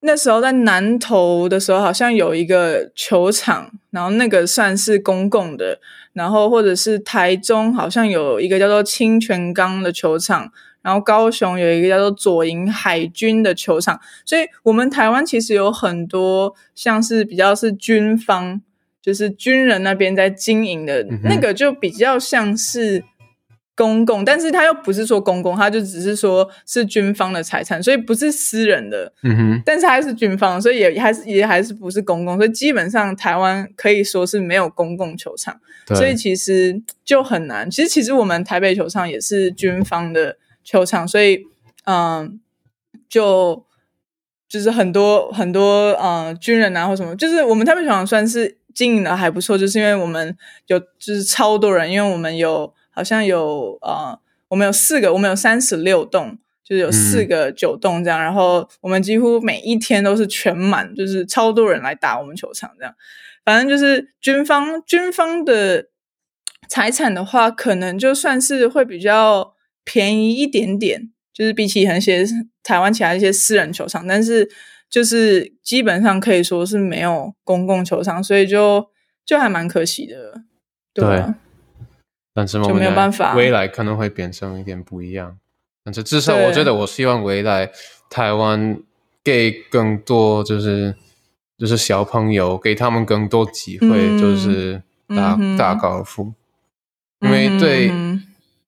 那时候在南投的时候，好像有一个球场，然后那个算是公共的，然后或者是台中好像有一个叫做清泉岗的球场，然后高雄有一个叫做左营海军的球场，所以我们台湾其实有很多像是比较是军方，就是军人那边在经营的、嗯那个，就比较像是。公共，但是他又不是说公共，他就只是说是军方的财产，所以不是私人的。嗯哼，但是还是军方，所以也还是也还是不是公共，所以基本上台湾可以说是没有公共球场，对，所以其实就很难。其实其实我们台北球场也是军方的球场，所以嗯，就就是很多很多呃军人啊或什么，就是我们台北球场算是经营的还不错，就是因为我们有就是超多人，因为我们有好像有呃我们有四个，我们有三十六栋。就是有四个九栋这样，然后我们几乎每一天都是全满，就是超多人来打我们球场这样。反正就是军方军方的财产的话，可能就算是会比较便宜一点点，就是比起很些台湾其他一些私人球场，但是就是基本上可以说是没有公共球场，所以就就还蛮可惜的，对吧？但是没有办法。未来可能会变成一点不一样。但是至少我觉得，我希望未来台湾给更多就是就是小朋友给他们更多机会，就是打打高尔夫，因为对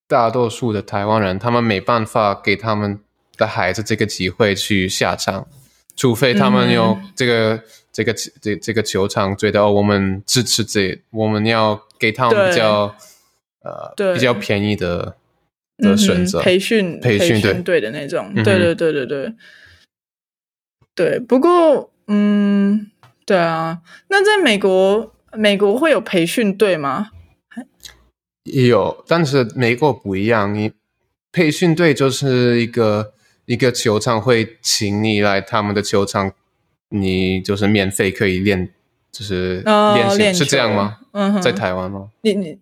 大多数的台湾人，他们没办法给他们的孩子这个机会去下场，除非他们有这个这个这这个球场，觉得我们支持这，我们要给他们比较呃比较便宜的。的选择培训培训队的那种，对对对对对，对。不过，嗯，对啊。那在美国，美国会有培训队吗？有，但是美国不一样。你培训队就是一个一个球场会请你来他们的球场，你就是免费可以练，就是练习，是这样吗？嗯，在台湾吗？你你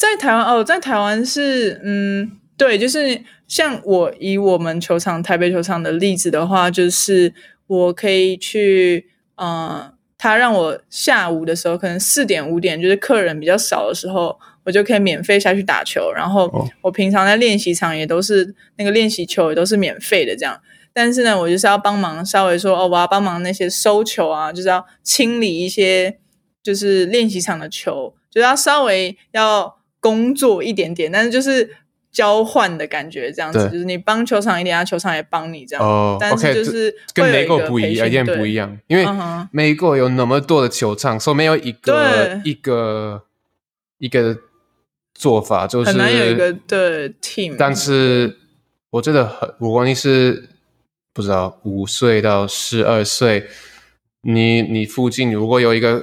在台湾哦，在台湾是嗯。对，就是像我以我们球场台北球场的例子的话，就是我可以去，呃，他让我下午的时候，可能四点五点，就是客人比较少的时候，我就可以免费下去打球。然后我平常在练习场也都是那个练习球也都是免费的这样。但是呢，我就是要帮忙稍微说哦，我要帮忙那些收球啊，就是要清理一些就是练习场的球，就是要稍微要工作一点点，但是就是。交换的感觉，这样子就是你帮球场一点，球场也帮你这样。哦但是就是跟美国不一样，有点不一样，因为美国有那么多的球场，所以没有一个一个一个做法，就是很难有一个的 team。但是我觉得，很，如果你是不知道五岁到十二岁，你你附近如果有一个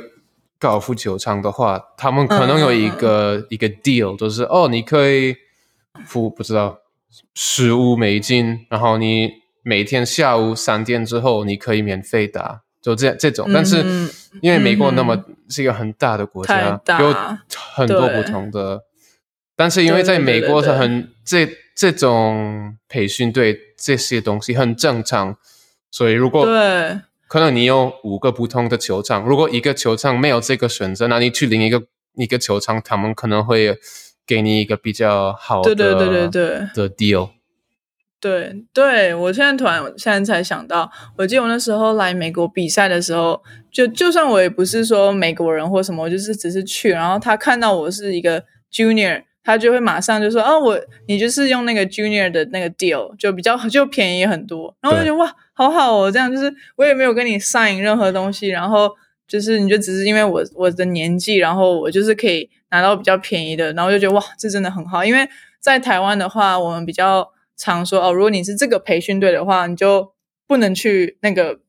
高尔夫球场的话，他们可能有一个一个 deal，就是哦，你可以。付不知道十五美金，然后你每天下午三点之后你可以免费打，就这这种。但是因为美国那么是一个很大的国家，有很多不同的。但是因为在美国是很这这种培训对这些东西很正常，所以如果对可能你有五个不同的球场，如果一个球场没有这个选择，那你去另一个一个球场，他们可能会。给你一个比较好的对对对对对的 deal，对对，我现在突然现在才想到，我记得我那时候来美国比赛的时候，就就算我也不是说美国人或什么，我就是只是去，然后他看到我是一个 junior，他就会马上就说，哦，我你就是用那个 junior 的那个 deal，就比较就便宜很多，然后我就觉得哇，好好哦，这样就是我也没有跟你上瘾任何东西，然后就是你就只是因为我我的年纪，然后我就是可以。拿到比较便宜的，然后就觉得哇，这真的很好。因为在台湾的话，我们比较常说哦，如果你是这个培训队的话，你就不能去那个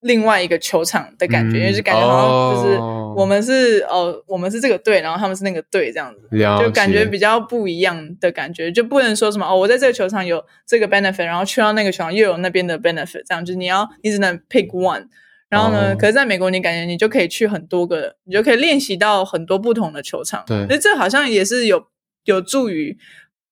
另外一个球场的感觉，因为就感觉好像就是我们是哦，我们是这个队，然后他们是那个队这样子，就感觉比较不一样的感觉，就不能说什么哦，我在这个球场有这个 benefit，然后去到那个球场又有那边的 benefit，这样就是你要你只能 pick one。然后呢？可是在美国，你感觉你就可以去很多个，你就可以练习到很多不同的球场。对，那这好像也是有有助于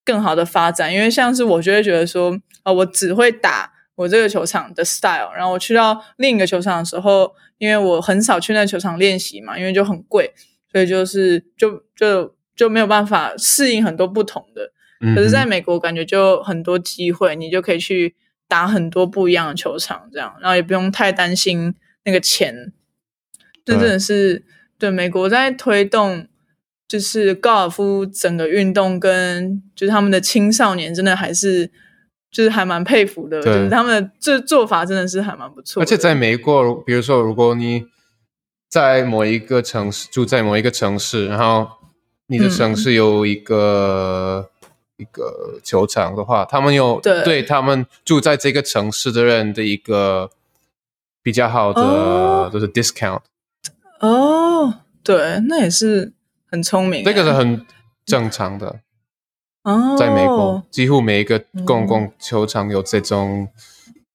更好的发展。因为像是我就会觉得说，啊，我只会打我这个球场的 style，然后我去到另一个球场的时候，因为我很少去那球场练习嘛，因为就很贵，所以就是就就就没有办法适应很多不同的。可是在美国，感觉就很多机会，你就可以去打很多不一样的球场，这样，然后也不用太担心。那个钱，这真的是对美国在推动，就是高尔夫整个运动跟就是他们的青少年，真的还是就是还蛮佩服的，就是他们的这做法真的是还蛮不错。而且在美国，比如说如果你在某一个城市住在某一个城市，然后你的城市有一个一个球场的话，他们有对他们住在这个城市的人的一个。比较好的就是 discount 哦，对，那也是很聪明，这个是很正常的哦。在美国，几乎每一个公共球场有这种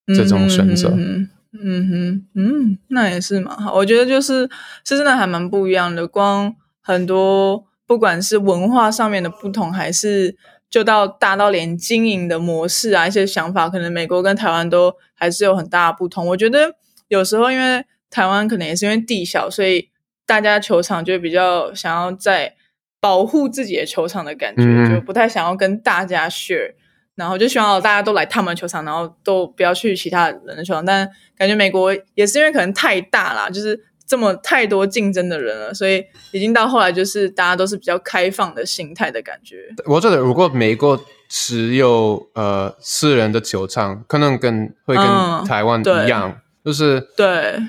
这种选择，嗯哼，嗯，那也是蛮好。我觉得就是是真的还蛮不一样的，光很多不管是文化上面的不同，还是就到大到连经营的模式啊，一些想法，可能美国跟台湾都还是有很大的不同。我觉得。有时候因为台湾可能也是因为地小，所以大家球场就比较想要在保护自己的球场的感觉，就不太想要跟大家 share。然后就希望大家都来他们球场，然后都不要去其他人的球场。但感觉美国也是因为可能太大啦，就是这么太多竞争的人了，所以已经到后来就是大家都是比较开放的心态的感觉。我觉得如果美国只有呃私人的球场，可能跟会跟嗯台湾一样，就是对，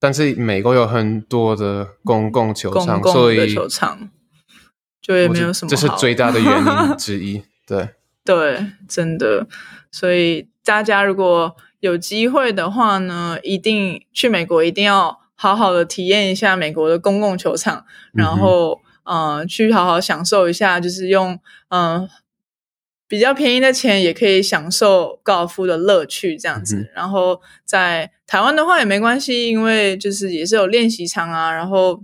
但是美国有很多的公共球场，公共的所以球场就也没有什么好。这是最大的原因 [laughs] 之一。对，[laughs] 对，真的。所以大家如果有机会的话呢，一定去美国，一定要好好的体验一下美国的公共球场，然后、呃，去好好享受一下，就是用嗯、呃比较便宜的钱也可以享受高尔夫的乐趣，这样子。嗯然后在台湾的话也没关系，因为就是也是有练习场啊，然后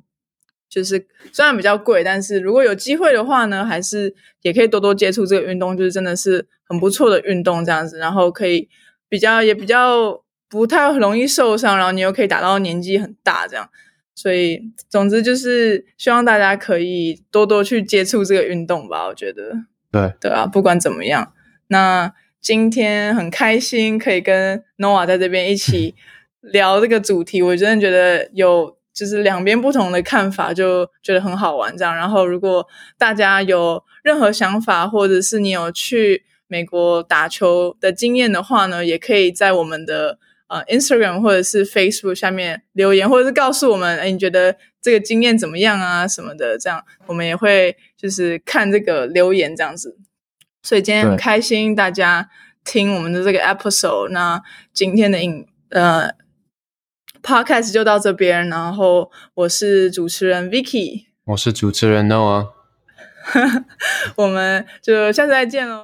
就是虽然比较贵，但是如果有机会的话呢，还是也可以多多接触这个运动，就是真的是很不错的运动这样子，然后可以比较也比较不太容易受伤，然后你又可以打到年纪很大这样。所以，总之就是希望大家可以多多去接触这个运动吧。我觉得，对，对啊，不管怎么样，那今天很开心可以跟 Noah 在这边一起 [laughs] 聊这个主题，我真的觉得有就是两边不同的看法，就觉得很好玩这样。然后，如果大家有任何想法，或者是你有去美国打球的经验的话呢，也可以在我们的呃 Instagram 或者是 Facebook 下面留言，或者是告诉我们，哎，你觉得这个经验怎么样啊什么的，这样我们也会就是看这个留言这样子。所以今天很对开心大家听我们的这个 episode，那今天的影呃 podcast 就到这边，然后我是主持人 Vicky，我是主持人 Noah。[laughs] 我们就下次再见喽。